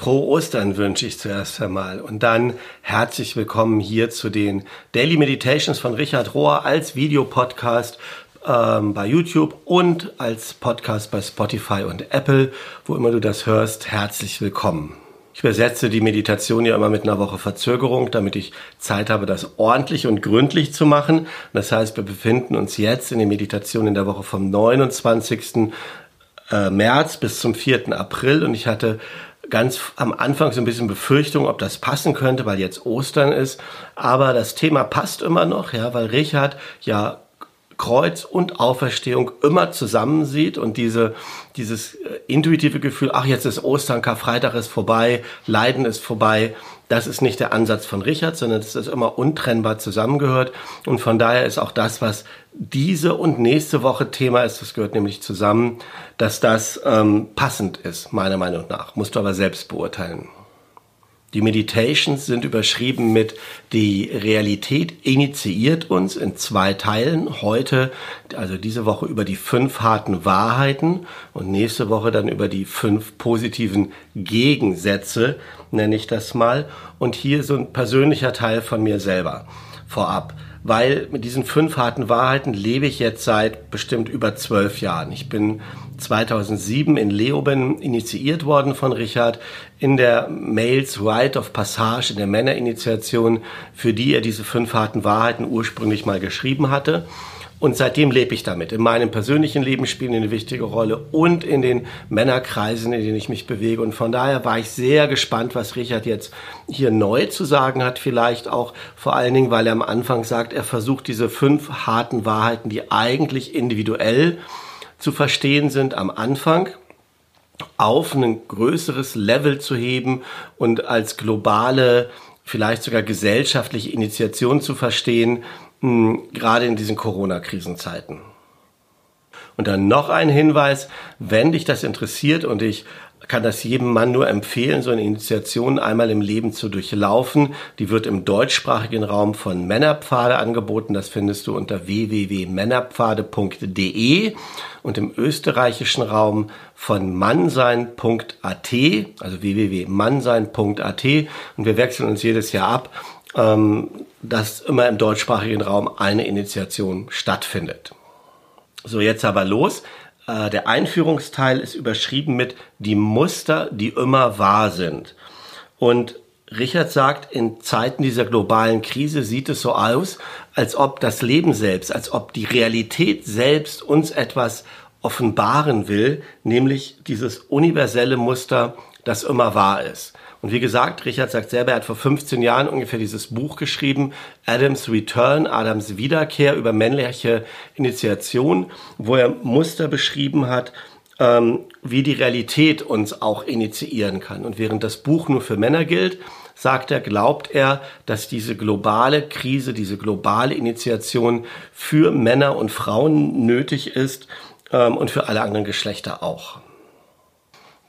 Frohe Ostern wünsche ich zuerst einmal und dann herzlich willkommen hier zu den Daily Meditations von Richard Rohr als Videopodcast ähm, bei YouTube und als Podcast bei Spotify und Apple, wo immer du das hörst. Herzlich willkommen. Ich übersetze die Meditation ja immer mit einer Woche Verzögerung, damit ich Zeit habe, das ordentlich und gründlich zu machen. Das heißt, wir befinden uns jetzt in der Meditation in der Woche vom 29. Äh, März bis zum 4. April und ich hatte ganz am Anfang so ein bisschen Befürchtung, ob das passen könnte, weil jetzt Ostern ist. Aber das Thema passt immer noch, ja, weil Richard ja Kreuz und Auferstehung immer zusammen sieht und diese, dieses äh, intuitive Gefühl, ach, jetzt ist Ostern, Karfreitag ist vorbei, Leiden ist vorbei, das ist nicht der Ansatz von Richard, sondern dass das immer untrennbar zusammengehört. Und von daher ist auch das, was diese und nächste Woche Thema ist, das gehört nämlich zusammen, dass das ähm, passend ist, meiner Meinung nach. Musst du aber selbst beurteilen. Die Meditations sind überschrieben mit die Realität initiiert uns in zwei Teilen. Heute, also diese Woche über die fünf harten Wahrheiten und nächste Woche dann über die fünf positiven Gegensätze, nenne ich das mal. Und hier so ein persönlicher Teil von mir selber vorab weil mit diesen fünf harten Wahrheiten lebe ich jetzt seit bestimmt über zwölf Jahren. Ich bin 2007 in Leoben initiiert worden von Richard in der Males Rite of Passage, in der Männerinitiation, für die er diese fünf harten Wahrheiten ursprünglich mal geschrieben hatte. Und seitdem lebe ich damit. In meinem persönlichen Leben spielen eine wichtige Rolle und in den Männerkreisen, in denen ich mich bewege. Und von daher war ich sehr gespannt, was Richard jetzt hier neu zu sagen hat. Vielleicht auch vor allen Dingen, weil er am Anfang sagt, er versucht diese fünf harten Wahrheiten, die eigentlich individuell zu verstehen sind, am Anfang auf ein größeres Level zu heben und als globale, vielleicht sogar gesellschaftliche Initiation zu verstehen, gerade in diesen Corona-Krisenzeiten. Und dann noch ein Hinweis, wenn dich das interessiert und ich kann das jedem Mann nur empfehlen, so eine Initiation einmal im Leben zu durchlaufen. Die wird im deutschsprachigen Raum von Männerpfade angeboten. Das findest du unter www.männerpfade.de und im österreichischen Raum von mannsein.at, also www.mannsein.at. Und wir wechseln uns jedes Jahr ab ähm, dass immer im deutschsprachigen Raum eine Initiation stattfindet. So, jetzt aber los. Äh, der Einführungsteil ist überschrieben mit die Muster, die immer wahr sind. Und Richard sagt, in Zeiten dieser globalen Krise sieht es so aus, als ob das Leben selbst, als ob die Realität selbst uns etwas offenbaren will, nämlich dieses universelle Muster, das immer wahr ist. Und wie gesagt, Richard sagt selber, er hat vor 15 Jahren ungefähr dieses Buch geschrieben, Adams Return, Adams Wiederkehr über männliche Initiation, wo er Muster beschrieben hat, ähm, wie die Realität uns auch initiieren kann. Und während das Buch nur für Männer gilt, sagt er, glaubt er, dass diese globale Krise, diese globale Initiation für Männer und Frauen nötig ist ähm, und für alle anderen Geschlechter auch.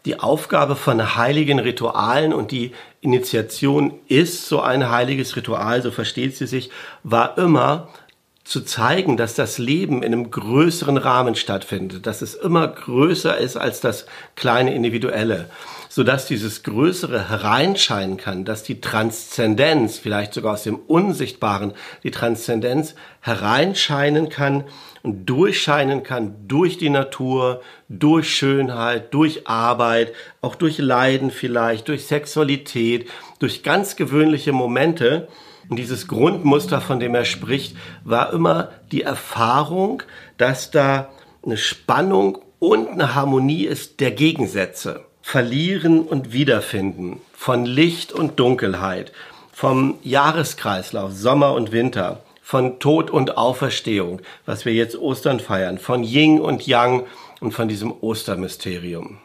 Die Aufgabe von heiligen Ritualen und die Initiation ist so ein heiliges Ritual, so versteht sie sich, war immer zu zeigen, dass das Leben in einem größeren Rahmen stattfindet, dass es immer größer ist als das kleine Individuelle, so dass dieses Größere hereinscheinen kann, dass die Transzendenz, vielleicht sogar aus dem Unsichtbaren, die Transzendenz hereinscheinen kann und durchscheinen kann durch die Natur, durch Schönheit, durch Arbeit, auch durch Leiden vielleicht, durch Sexualität, durch ganz gewöhnliche Momente. Und dieses Grundmuster, von dem er spricht, war immer die Erfahrung, dass da eine Spannung und eine Harmonie ist der Gegensätze. Verlieren und Wiederfinden von Licht und Dunkelheit, vom Jahreskreislauf Sommer und Winter, von Tod und Auferstehung, was wir jetzt Ostern feiern, von Ying und Yang und von diesem Ostermysterium.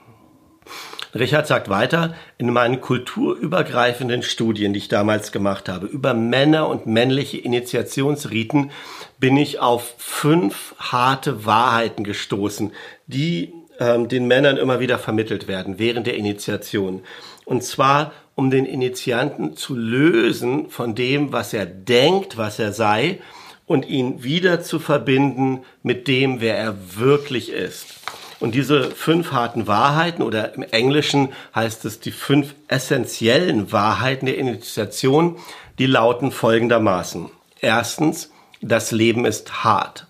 Richard sagt weiter, in meinen kulturübergreifenden Studien, die ich damals gemacht habe, über Männer und männliche Initiationsriten, bin ich auf fünf harte Wahrheiten gestoßen, die ähm, den Männern immer wieder vermittelt werden während der Initiation. Und zwar um den Initianten zu lösen von dem, was er denkt, was er sei, und ihn wieder zu verbinden mit dem, wer er wirklich ist. Und diese fünf harten Wahrheiten oder im Englischen heißt es die fünf essentiellen Wahrheiten der Initiation, die lauten folgendermaßen. Erstens, das Leben ist hart.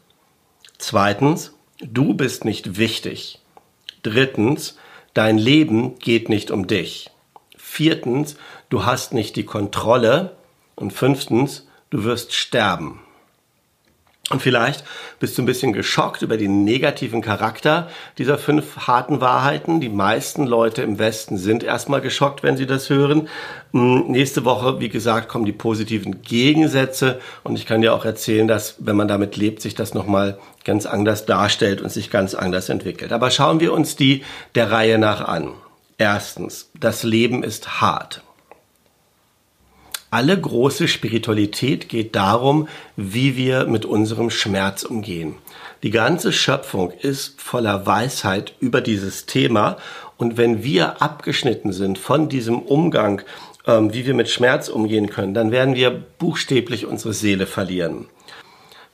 Zweitens, du bist nicht wichtig. Drittens, dein Leben geht nicht um dich. Viertens, du hast nicht die Kontrolle. Und fünftens, du wirst sterben. Und vielleicht bist du ein bisschen geschockt über den negativen Charakter dieser fünf harten Wahrheiten. Die meisten Leute im Westen sind erstmal geschockt, wenn sie das hören. Hm, nächste Woche, wie gesagt, kommen die positiven Gegensätze. Und ich kann dir auch erzählen, dass, wenn man damit lebt, sich das nochmal ganz anders darstellt und sich ganz anders entwickelt. Aber schauen wir uns die der Reihe nach an. Erstens, das Leben ist hart. Alle große Spiritualität geht darum, wie wir mit unserem Schmerz umgehen. Die ganze Schöpfung ist voller Weisheit über dieses Thema und wenn wir abgeschnitten sind von diesem Umgang, ähm, wie wir mit Schmerz umgehen können, dann werden wir buchstäblich unsere Seele verlieren.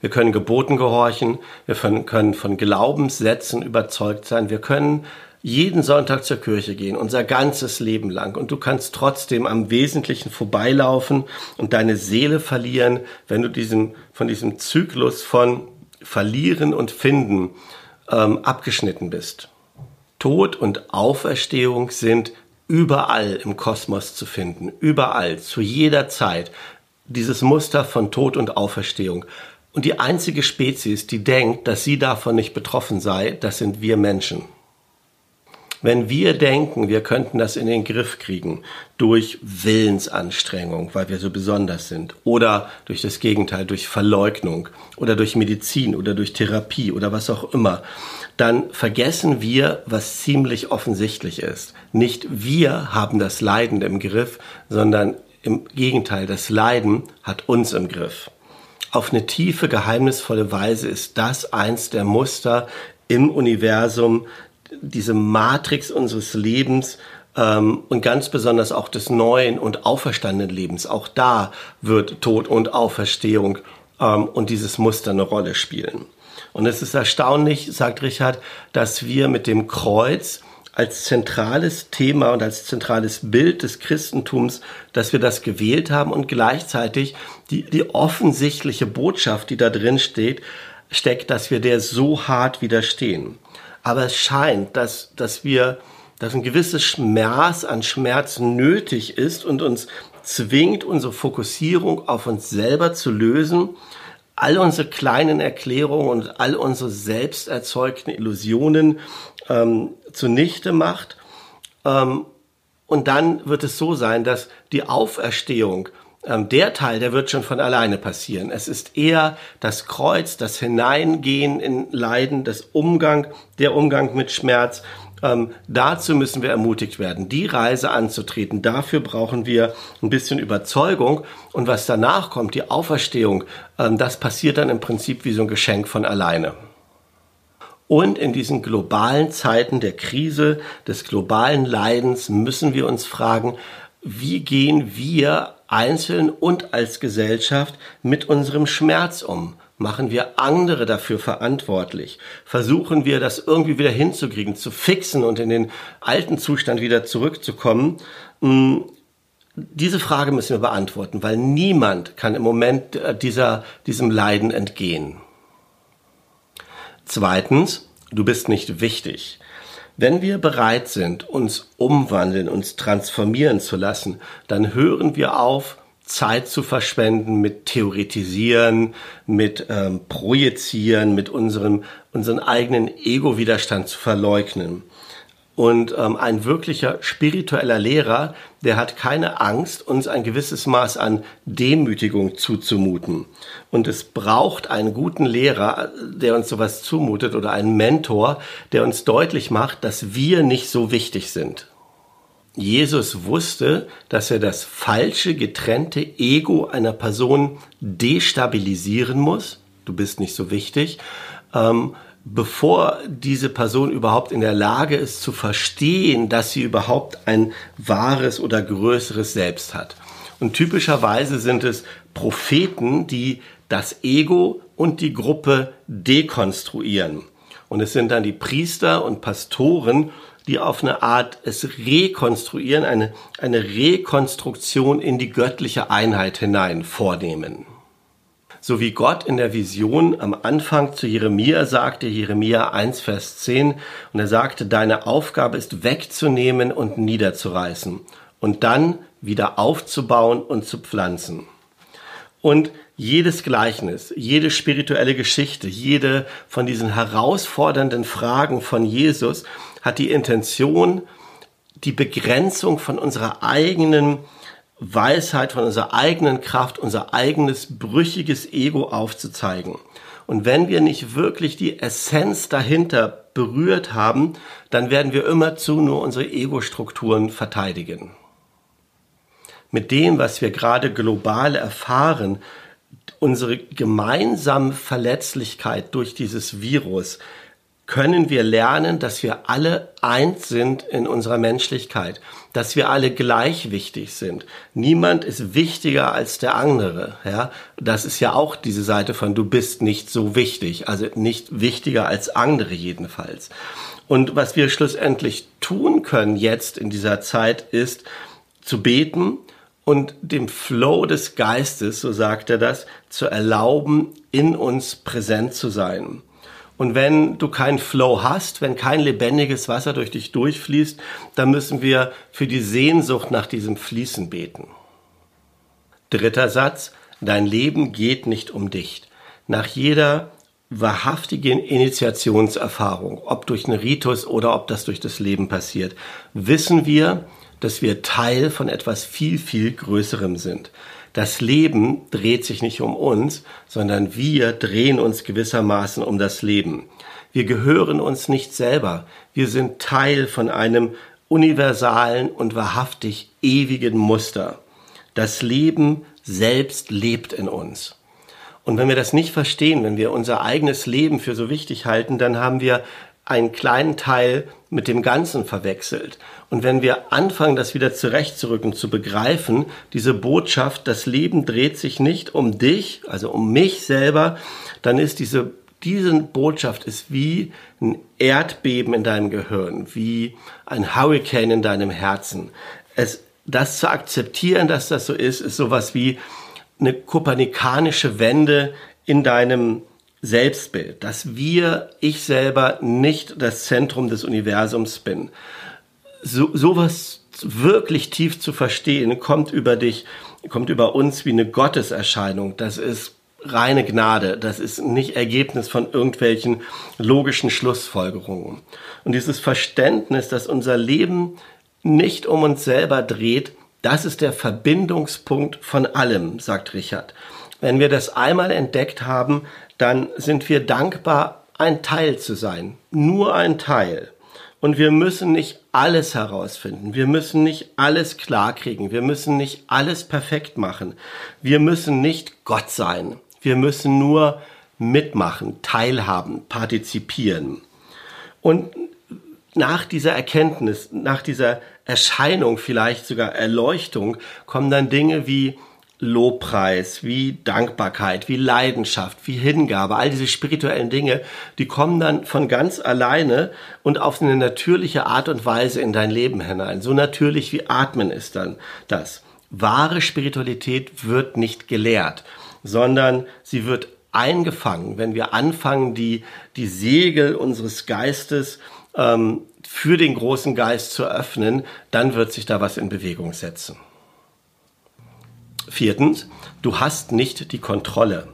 Wir können Geboten gehorchen, wir können von Glaubenssätzen überzeugt sein, wir können jeden Sonntag zur Kirche gehen, unser ganzes Leben lang. Und du kannst trotzdem am Wesentlichen vorbeilaufen und deine Seele verlieren, wenn du diesen, von diesem Zyklus von Verlieren und Finden ähm, abgeschnitten bist. Tod und Auferstehung sind überall im Kosmos zu finden, überall, zu jeder Zeit. Dieses Muster von Tod und Auferstehung. Und die einzige Spezies, die denkt, dass sie davon nicht betroffen sei, das sind wir Menschen. Wenn wir denken, wir könnten das in den Griff kriegen durch Willensanstrengung, weil wir so besonders sind, oder durch das Gegenteil, durch Verleugnung oder durch Medizin oder durch Therapie oder was auch immer, dann vergessen wir, was ziemlich offensichtlich ist. Nicht wir haben das Leiden im Griff, sondern im Gegenteil, das Leiden hat uns im Griff. Auf eine tiefe, geheimnisvolle Weise ist das eins der Muster im Universum, diese Matrix unseres Lebens ähm, und ganz besonders auch des neuen und auferstandenen Lebens. Auch da wird Tod und Auferstehung ähm, und dieses Muster eine Rolle spielen. Und es ist erstaunlich, sagt Richard, dass wir mit dem Kreuz als zentrales Thema und als zentrales Bild des Christentums, dass wir das gewählt haben und gleichzeitig die, die offensichtliche Botschaft, die da drin steht, steckt, dass wir der so hart widerstehen. Aber es scheint, dass, dass wir, dass ein gewisses Maß an Schmerz nötig ist und uns zwingt, unsere Fokussierung auf uns selber zu lösen, all unsere kleinen Erklärungen und all unsere selbst erzeugten Illusionen ähm, zunichte macht. Ähm, und dann wird es so sein, dass die Auferstehung der Teil, der wird schon von alleine passieren. Es ist eher das Kreuz, das Hineingehen in Leiden, das Umgang, der Umgang mit Schmerz. Ähm, dazu müssen wir ermutigt werden, die Reise anzutreten. Dafür brauchen wir ein bisschen Überzeugung. Und was danach kommt, die Auferstehung, ähm, das passiert dann im Prinzip wie so ein Geschenk von alleine. Und in diesen globalen Zeiten der Krise, des globalen Leidens müssen wir uns fragen, wie gehen wir einzeln und als Gesellschaft mit unserem Schmerz um? Machen wir andere dafür verantwortlich? Versuchen wir das irgendwie wieder hinzukriegen, zu fixen und in den alten Zustand wieder zurückzukommen? Hm, diese Frage müssen wir beantworten, weil niemand kann im Moment äh, dieser, diesem Leiden entgehen. Zweitens, du bist nicht wichtig. Wenn wir bereit sind, uns umwandeln, uns transformieren zu lassen, dann hören wir auf, Zeit zu verschwenden mit Theoretisieren, mit ähm, Projizieren, mit unserem, unseren eigenen Ego-Widerstand zu verleugnen. Und ähm, ein wirklicher spiritueller Lehrer, der hat keine Angst, uns ein gewisses Maß an Demütigung zuzumuten. Und es braucht einen guten Lehrer, der uns sowas zumutet oder einen Mentor, der uns deutlich macht, dass wir nicht so wichtig sind. Jesus wusste, dass er das falsche, getrennte Ego einer Person destabilisieren muss. Du bist nicht so wichtig. Ähm, bevor diese Person überhaupt in der Lage ist zu verstehen, dass sie überhaupt ein wahres oder größeres Selbst hat. Und typischerweise sind es Propheten, die das Ego und die Gruppe dekonstruieren. Und es sind dann die Priester und Pastoren, die auf eine Art es rekonstruieren, eine, eine Rekonstruktion in die göttliche Einheit hinein vornehmen. So wie Gott in der Vision am Anfang zu Jeremia sagte, Jeremia 1, Vers 10, und er sagte, deine Aufgabe ist wegzunehmen und niederzureißen und dann wieder aufzubauen und zu pflanzen. Und jedes Gleichnis, jede spirituelle Geschichte, jede von diesen herausfordernden Fragen von Jesus hat die Intention, die Begrenzung von unserer eigenen Weisheit, von unserer eigenen Kraft, unser eigenes brüchiges Ego aufzuzeigen. Und wenn wir nicht wirklich die Essenz dahinter berührt haben, dann werden wir immerzu nur unsere Ego-Strukturen verteidigen mit dem, was wir gerade global erfahren, unsere gemeinsame Verletzlichkeit durch dieses Virus, können wir lernen, dass wir alle eins sind in unserer Menschlichkeit, dass wir alle gleich wichtig sind. Niemand ist wichtiger als der andere. Ja, das ist ja auch diese Seite von du bist nicht so wichtig, also nicht wichtiger als andere jedenfalls. Und was wir schlussendlich tun können jetzt in dieser Zeit ist zu beten, und dem Flow des Geistes, so sagt er das, zu erlauben, in uns präsent zu sein. Und wenn du keinen Flow hast, wenn kein lebendiges Wasser durch dich durchfließt, dann müssen wir für die Sehnsucht nach diesem Fließen beten. Dritter Satz, dein Leben geht nicht um dich. Nach jeder wahrhaftigen Initiationserfahrung, ob durch einen Ritus oder ob das durch das Leben passiert, wissen wir, dass wir Teil von etwas viel, viel Größerem sind. Das Leben dreht sich nicht um uns, sondern wir drehen uns gewissermaßen um das Leben. Wir gehören uns nicht selber. Wir sind Teil von einem universalen und wahrhaftig ewigen Muster. Das Leben selbst lebt in uns. Und wenn wir das nicht verstehen, wenn wir unser eigenes Leben für so wichtig halten, dann haben wir einen kleinen Teil mit dem Ganzen verwechselt. Und wenn wir anfangen, das wieder zurechtzurücken, zu begreifen, diese Botschaft, das Leben dreht sich nicht um dich, also um mich selber, dann ist diese, diese Botschaft ist wie ein Erdbeben in deinem Gehirn, wie ein Hurricane in deinem Herzen. Es, das zu akzeptieren, dass das so ist, ist sowas wie eine kopernikanische Wende in deinem Selbstbild, dass wir, ich selber, nicht das Zentrum des Universums bin. So, sowas wirklich tief zu verstehen, kommt über dich, kommt über uns wie eine Gotteserscheinung. Das ist reine Gnade. Das ist nicht Ergebnis von irgendwelchen logischen Schlussfolgerungen. Und dieses Verständnis, dass unser Leben nicht um uns selber dreht, das ist der Verbindungspunkt von allem, sagt Richard. Wenn wir das einmal entdeckt haben, dann sind wir dankbar, ein Teil zu sein. Nur ein Teil. Und wir müssen nicht alles herausfinden. Wir müssen nicht alles klarkriegen. Wir müssen nicht alles perfekt machen. Wir müssen nicht Gott sein. Wir müssen nur mitmachen, teilhaben, partizipieren. Und nach dieser Erkenntnis, nach dieser Erscheinung, vielleicht sogar Erleuchtung, kommen dann Dinge wie Lobpreis, wie Dankbarkeit, wie Leidenschaft, wie Hingabe, all diese spirituellen Dinge, die kommen dann von ganz alleine und auf eine natürliche Art und Weise in dein Leben hinein. So natürlich wie Atmen ist dann das. Wahre Spiritualität wird nicht gelehrt, sondern sie wird eingefangen, wenn wir anfangen, die, die Segel unseres Geistes ähm, für den großen Geist zu öffnen, dann wird sich da was in Bewegung setzen. Viertens, du hast nicht die Kontrolle.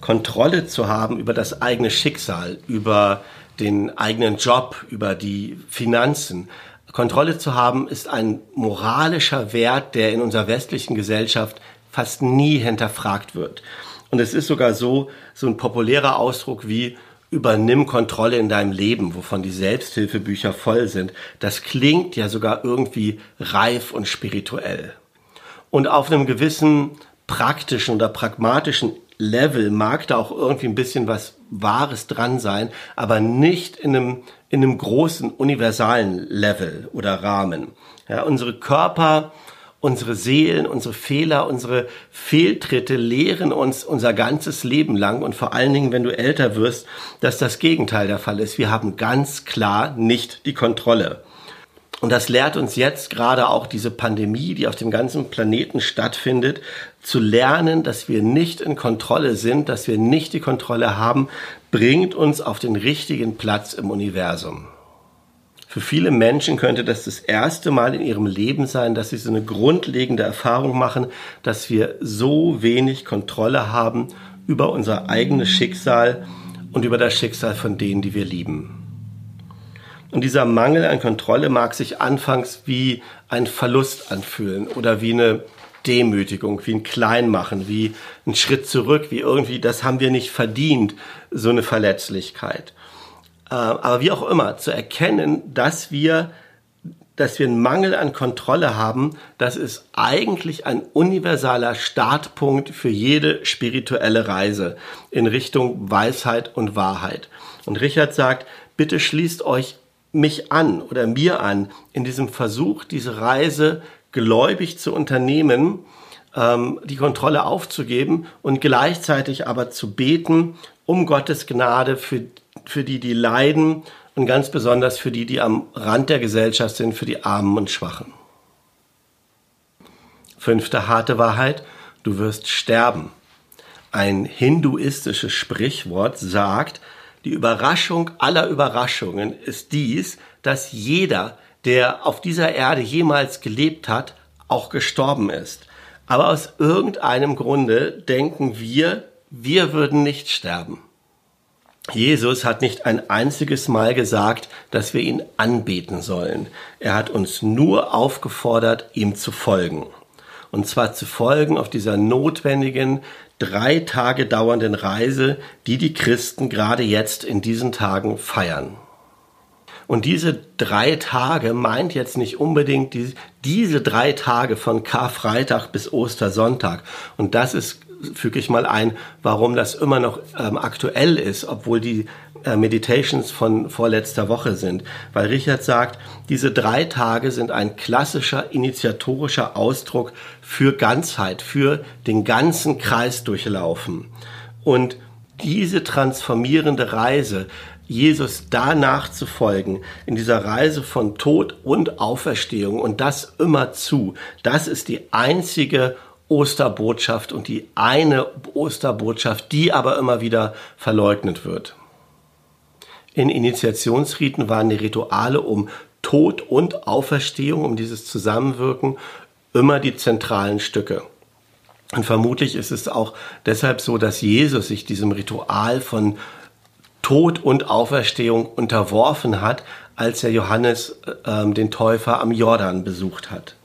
Kontrolle zu haben über das eigene Schicksal, über den eigenen Job, über die Finanzen. Kontrolle zu haben ist ein moralischer Wert, der in unserer westlichen Gesellschaft fast nie hinterfragt wird. Und es ist sogar so, so ein populärer Ausdruck wie übernimm Kontrolle in deinem Leben, wovon die Selbsthilfebücher voll sind. Das klingt ja sogar irgendwie reif und spirituell. Und auf einem gewissen praktischen oder pragmatischen Level mag da auch irgendwie ein bisschen was Wahres dran sein, aber nicht in einem, in einem großen universalen Level oder Rahmen. Ja, unsere Körper, unsere Seelen, unsere Fehler, unsere Fehltritte lehren uns unser ganzes Leben lang und vor allen Dingen, wenn du älter wirst, dass das Gegenteil der Fall ist. Wir haben ganz klar nicht die Kontrolle. Und das lehrt uns jetzt gerade auch diese Pandemie, die auf dem ganzen Planeten stattfindet, zu lernen, dass wir nicht in Kontrolle sind, dass wir nicht die Kontrolle haben, bringt uns auf den richtigen Platz im Universum. Für viele Menschen könnte das das erste Mal in ihrem Leben sein, dass sie so eine grundlegende Erfahrung machen, dass wir so wenig Kontrolle haben über unser eigenes Schicksal und über das Schicksal von denen, die wir lieben. Und dieser Mangel an Kontrolle mag sich anfangs wie ein Verlust anfühlen oder wie eine Demütigung, wie ein Kleinmachen, wie ein Schritt zurück, wie irgendwie, das haben wir nicht verdient, so eine Verletzlichkeit. Äh, aber wie auch immer, zu erkennen, dass wir, dass wir einen Mangel an Kontrolle haben, das ist eigentlich ein universaler Startpunkt für jede spirituelle Reise in Richtung Weisheit und Wahrheit. Und Richard sagt, bitte schließt euch mich an oder mir an in diesem Versuch, diese Reise gläubig zu unternehmen, ähm, die Kontrolle aufzugeben und gleichzeitig aber zu beten um Gottes Gnade für, für die, die leiden und ganz besonders für die, die am Rand der Gesellschaft sind, für die Armen und Schwachen. Fünfte harte Wahrheit, du wirst sterben. Ein hinduistisches Sprichwort sagt, die Überraschung aller Überraschungen ist dies, dass jeder, der auf dieser Erde jemals gelebt hat, auch gestorben ist. Aber aus irgendeinem Grunde denken wir, wir würden nicht sterben. Jesus hat nicht ein einziges Mal gesagt, dass wir ihn anbeten sollen. Er hat uns nur aufgefordert, ihm zu folgen. Und zwar zu folgen auf dieser notwendigen, drei Tage dauernden Reise, die die Christen gerade jetzt in diesen Tagen feiern. Und diese drei Tage meint jetzt nicht unbedingt die, diese drei Tage von Karfreitag bis Ostersonntag. Und das ist, füge ich mal ein, warum das immer noch ähm, aktuell ist, obwohl die äh, Meditations von vorletzter Woche sind. Weil Richard sagt, diese drei Tage sind ein klassischer initiatorischer Ausdruck für Ganzheit, für den ganzen Kreis durchlaufen. Und diese transformierende Reise Jesus danach zu folgen, in dieser Reise von Tod und Auferstehung und das immer zu, das ist die einzige Osterbotschaft und die eine Osterbotschaft, die aber immer wieder verleugnet wird. In Initiationsriten waren die Rituale um Tod und Auferstehung, um dieses Zusammenwirken, immer die zentralen Stücke. Und vermutlich ist es auch deshalb so, dass Jesus sich diesem Ritual von Tod und Auferstehung unterworfen hat, als er Johannes äh, den Täufer am Jordan besucht hat.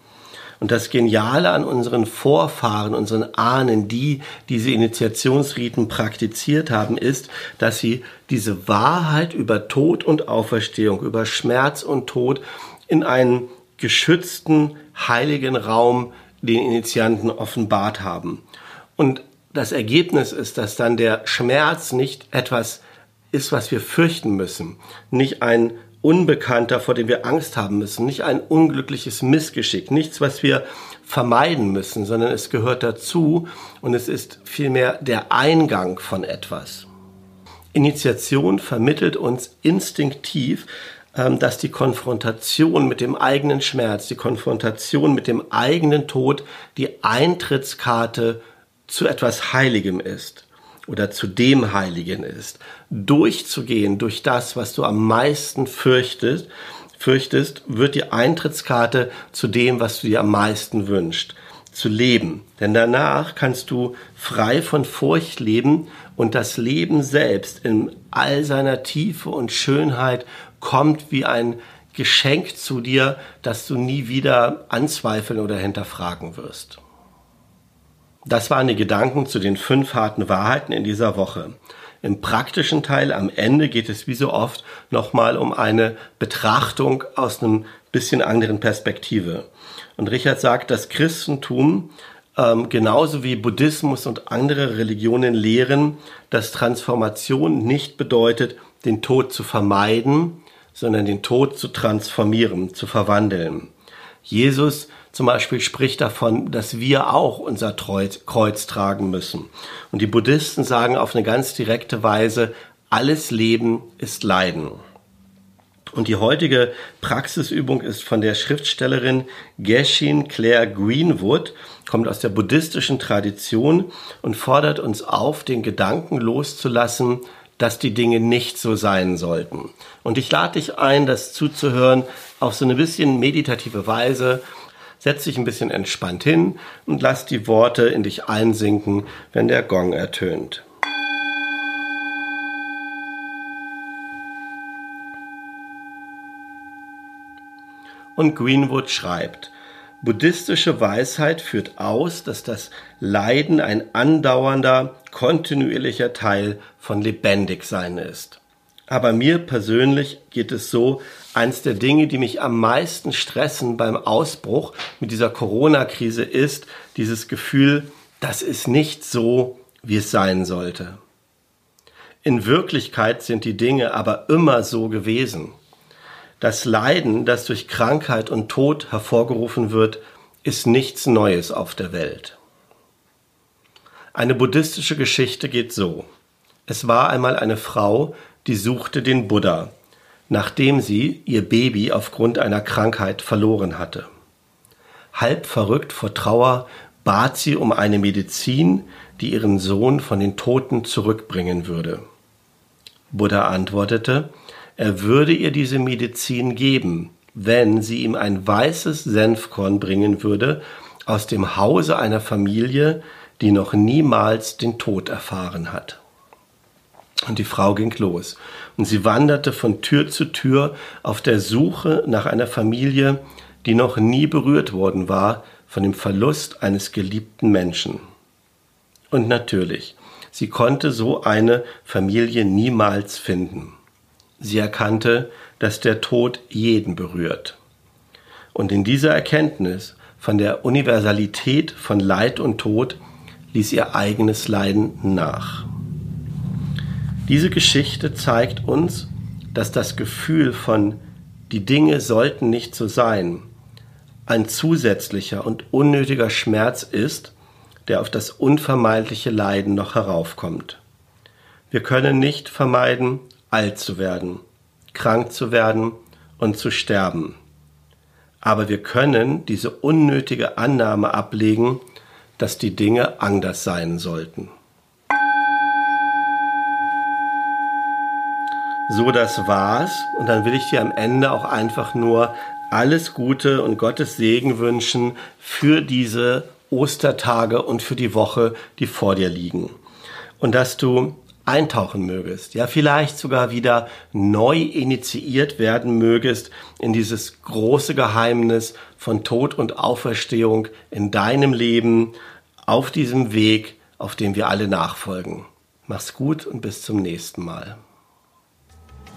Und das Geniale an unseren Vorfahren, unseren Ahnen, die diese Initiationsriten praktiziert haben, ist, dass sie diese Wahrheit über Tod und Auferstehung, über Schmerz und Tod in einen geschützten, heiligen Raum den Initianten offenbart haben. Und das Ergebnis ist, dass dann der Schmerz nicht etwas ist, was wir fürchten müssen. Nicht ein Unbekannter, vor dem wir Angst haben müssen, nicht ein unglückliches Missgeschick, nichts, was wir vermeiden müssen, sondern es gehört dazu. Und es ist vielmehr der Eingang von etwas. Initiation vermittelt uns instinktiv, ähm, dass die Konfrontation mit dem eigenen Schmerz, die Konfrontation mit dem eigenen Tod die Eintrittskarte zu etwas Heiligem ist oder zu dem Heiligen ist, durchzugehen durch das, was du am meisten fürchtest, fürchtest, wird die Eintrittskarte zu dem, was du dir am meisten wünschst, zu leben. Denn danach kannst du frei von Furcht leben und das Leben selbst in all seiner Tiefe und Schönheit kommt wie ein Geschenk zu dir, das du nie wieder anzweifeln oder hinterfragen wirst. Das waren die Gedanken zu den fünf harten Wahrheiten in dieser Woche. Im praktischen Teil am Ende geht es wie so oft nochmal um eine Betrachtung aus einem bisschen anderen Perspektive. Und Richard sagt, das Christentum ähm, genauso wie Buddhismus und andere Religionen lehren, dass Transformation nicht bedeutet, den Tod zu vermeiden, sondern den Tod zu transformieren, zu verwandeln. Jesus zum Beispiel spricht davon, dass wir auch unser Kreuz tragen müssen. Und die Buddhisten sagen auf eine ganz direkte Weise, alles Leben ist Leiden. Und die heutige Praxisübung ist von der Schriftstellerin Geshin Claire Greenwood, kommt aus der buddhistischen Tradition und fordert uns auf, den Gedanken loszulassen, dass die Dinge nicht so sein sollten. Und ich lade dich ein, das zuzuhören auf so eine bisschen meditative Weise. Setz dich ein bisschen entspannt hin und lass die Worte in dich einsinken, wenn der Gong ertönt. Und Greenwood schreibt, Buddhistische Weisheit führt aus, dass das Leiden ein andauernder, kontinuierlicher Teil von Lebendigsein ist. Aber mir persönlich geht es so, eins der Dinge, die mich am meisten stressen beim Ausbruch mit dieser Corona-Krise ist dieses Gefühl, das ist nicht so, wie es sein sollte. In Wirklichkeit sind die Dinge aber immer so gewesen. Das Leiden, das durch Krankheit und Tod hervorgerufen wird, ist nichts Neues auf der Welt. Eine buddhistische Geschichte geht so. Es war einmal eine Frau, die suchte den Buddha, nachdem sie ihr Baby aufgrund einer Krankheit verloren hatte. Halb verrückt vor Trauer bat sie um eine Medizin, die ihren Sohn von den Toten zurückbringen würde. Buddha antwortete, er würde ihr diese Medizin geben, wenn sie ihm ein weißes Senfkorn bringen würde aus dem Hause einer Familie, die noch niemals den Tod erfahren hat. Und die Frau ging los, und sie wanderte von Tür zu Tür auf der Suche nach einer Familie, die noch nie berührt worden war von dem Verlust eines geliebten Menschen. Und natürlich, sie konnte so eine Familie niemals finden. Sie erkannte, dass der Tod jeden berührt. Und in dieser Erkenntnis von der Universalität von Leid und Tod ließ ihr eigenes Leiden nach. Diese Geschichte zeigt uns, dass das Gefühl von die Dinge sollten nicht so sein ein zusätzlicher und unnötiger Schmerz ist, der auf das unvermeidliche Leiden noch heraufkommt. Wir können nicht vermeiden, alt zu werden, krank zu werden und zu sterben. Aber wir können diese unnötige Annahme ablegen, dass die Dinge anders sein sollten. So, das war's. Und dann will ich dir am Ende auch einfach nur alles Gute und Gottes Segen wünschen für diese Ostertage und für die Woche, die vor dir liegen. Und dass du eintauchen mögest, ja vielleicht sogar wieder neu initiiert werden mögest in dieses große Geheimnis von Tod und Auferstehung in deinem Leben auf diesem Weg, auf dem wir alle nachfolgen. Mach's gut und bis zum nächsten Mal.